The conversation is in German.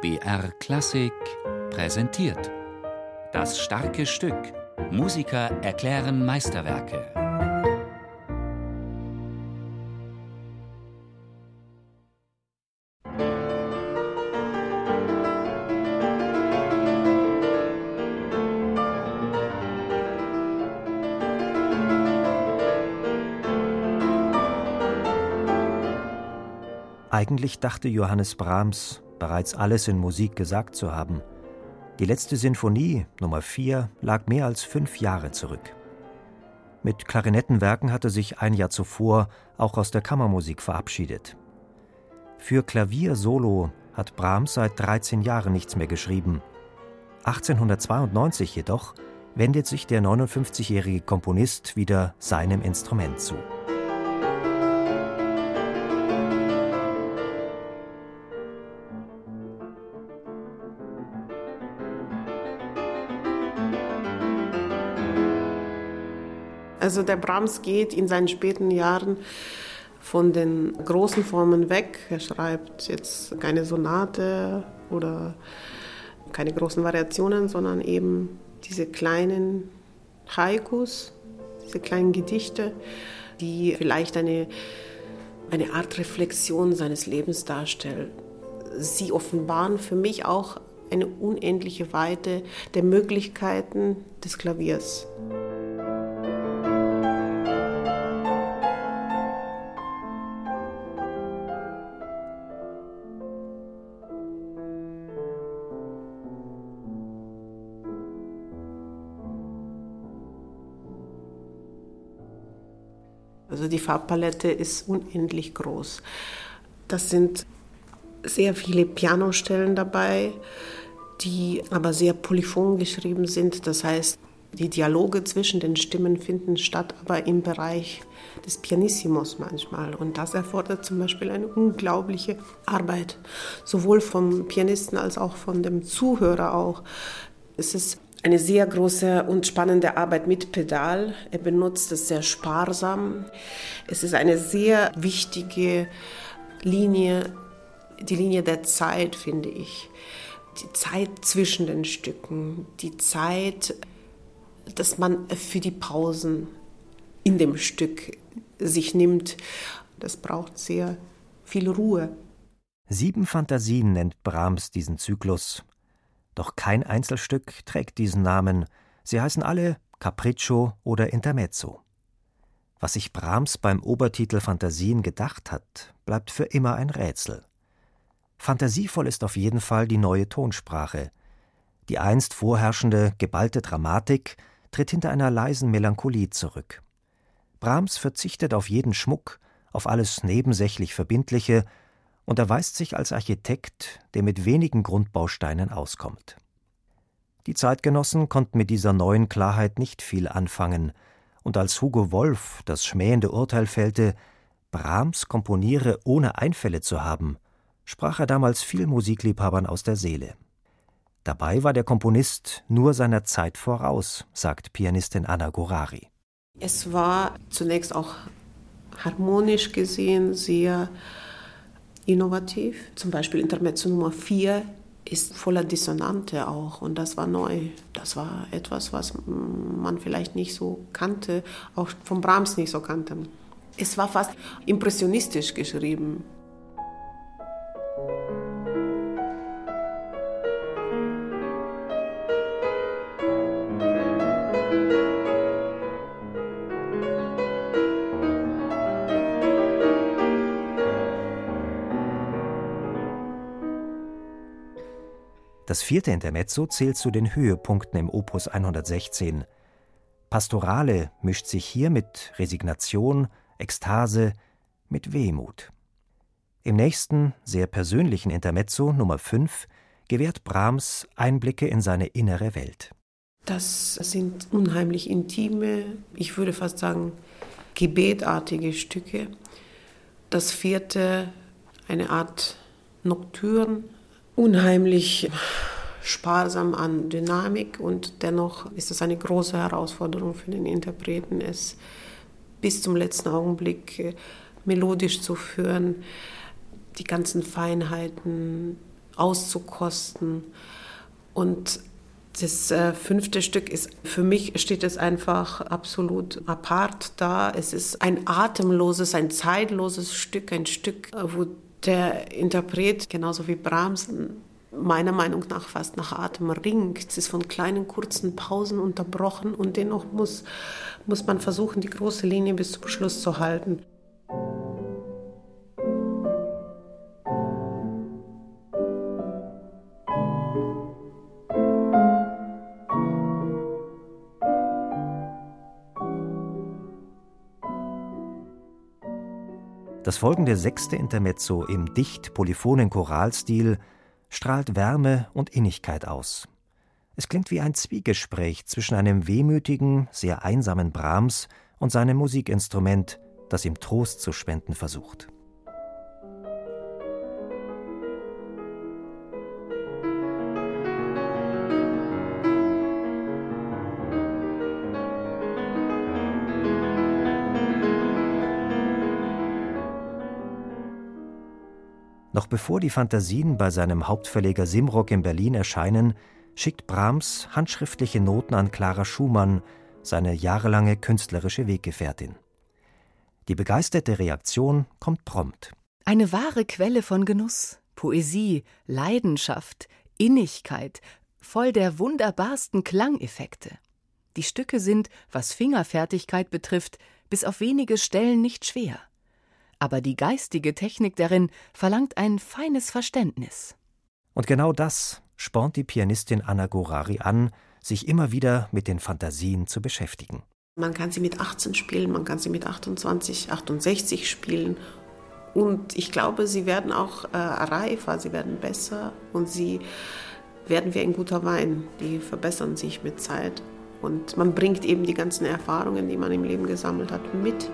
BR Klassik präsentiert. Das starke Stück. Musiker erklären Meisterwerke. Eigentlich dachte Johannes Brahms, bereits alles in Musik gesagt zu haben. Die letzte Sinfonie, Nummer 4, lag mehr als fünf Jahre zurück. Mit Klarinettenwerken hatte sich ein Jahr zuvor auch aus der Kammermusik verabschiedet. Für Klavier solo hat Brahms seit 13 Jahren nichts mehr geschrieben. 1892 jedoch wendet sich der 59-jährige Komponist wieder seinem Instrument zu. Also der Brahms geht in seinen späten Jahren von den großen Formen weg. Er schreibt jetzt keine Sonate oder keine großen Variationen, sondern eben diese kleinen Haikus, diese kleinen Gedichte, die vielleicht eine, eine Art Reflexion seines Lebens darstellen. Sie offenbaren für mich auch eine unendliche Weite der Möglichkeiten des Klaviers. Also die Farbpalette ist unendlich groß. Das sind sehr viele Pianostellen dabei, die aber sehr polyphon geschrieben sind. Das heißt, die Dialoge zwischen den Stimmen finden statt, aber im Bereich des Pianissimos manchmal. Und das erfordert zum Beispiel eine unglaubliche Arbeit, sowohl vom Pianisten als auch von dem Zuhörer auch. Es ist eine sehr große und spannende Arbeit mit Pedal. Er benutzt es sehr sparsam. Es ist eine sehr wichtige Linie, die Linie der Zeit, finde ich. Die Zeit zwischen den Stücken, die Zeit, dass man für die Pausen in dem Stück sich nimmt. Das braucht sehr viel Ruhe. Sieben Fantasien nennt Brahms diesen Zyklus doch kein Einzelstück trägt diesen Namen, sie heißen alle Capriccio oder Intermezzo. Was sich Brahms beim Obertitel Fantasien gedacht hat, bleibt für immer ein Rätsel. Fantasievoll ist auf jeden Fall die neue Tonsprache. Die einst vorherrschende, geballte Dramatik tritt hinter einer leisen Melancholie zurück. Brahms verzichtet auf jeden Schmuck, auf alles nebensächlich Verbindliche und erweist sich als Architekt, der mit wenigen Grundbausteinen auskommt. Die Zeitgenossen konnten mit dieser neuen Klarheit nicht viel anfangen, und als Hugo Wolf das schmähende Urteil fällte, Brahms komponiere ohne Einfälle zu haben, sprach er damals viel Musikliebhabern aus der Seele. Dabei war der Komponist nur seiner Zeit voraus, sagt Pianistin Anna Gorari. Es war zunächst auch harmonisch gesehen sehr innovativ. Zum Beispiel Intermezzo Nummer 4 ist voller Dissonante auch und das war neu. Das war etwas, was man vielleicht nicht so kannte, auch von Brahms nicht so kannte. Es war fast impressionistisch geschrieben. Das vierte Intermezzo zählt zu den Höhepunkten im Opus 116. Pastorale mischt sich hier mit Resignation, Ekstase, mit Wehmut. Im nächsten, sehr persönlichen Intermezzo Nummer 5 gewährt Brahms Einblicke in seine innere Welt. Das sind unheimlich intime, ich würde fast sagen gebetartige Stücke. Das vierte eine Art Nocturne, unheimlich sparsam an Dynamik und dennoch ist es eine große Herausforderung für den Interpreten, es bis zum letzten Augenblick äh, melodisch zu führen, die ganzen Feinheiten auszukosten. Und das äh, fünfte Stück ist, für mich steht es einfach absolut apart da. Es ist ein atemloses, ein zeitloses Stück, ein Stück, äh, wo der Interpret, genauso wie Brahms, meiner Meinung nach fast nach Atem ringt. Es ist von kleinen, kurzen Pausen unterbrochen und dennoch muss, muss man versuchen, die große Linie bis zum Schluss zu halten. Das folgende sechste Intermezzo im dicht polyphonen Choralstil strahlt Wärme und Innigkeit aus. Es klingt wie ein Zwiegespräch zwischen einem wehmütigen, sehr einsamen Brahms und seinem Musikinstrument, das ihm Trost zu spenden versucht. Noch bevor die Fantasien bei seinem Hauptverleger Simrock in Berlin erscheinen, schickt Brahms handschriftliche Noten an Clara Schumann, seine jahrelange künstlerische Weggefährtin. Die begeisterte Reaktion kommt prompt. Eine wahre Quelle von Genuss, Poesie, Leidenschaft, Innigkeit, voll der wunderbarsten Klangeffekte. Die Stücke sind, was Fingerfertigkeit betrifft, bis auf wenige Stellen nicht schwer aber die geistige Technik darin verlangt ein feines Verständnis. Und genau das spornt die Pianistin Anna Gorari an, sich immer wieder mit den Fantasien zu beschäftigen. Man kann sie mit 18 spielen, man kann sie mit 28, 68 spielen. Und ich glaube, sie werden auch äh, reifer, sie werden besser und sie werden wie ein guter Wein. Die verbessern sich mit Zeit. Und man bringt eben die ganzen Erfahrungen, die man im Leben gesammelt hat, mit.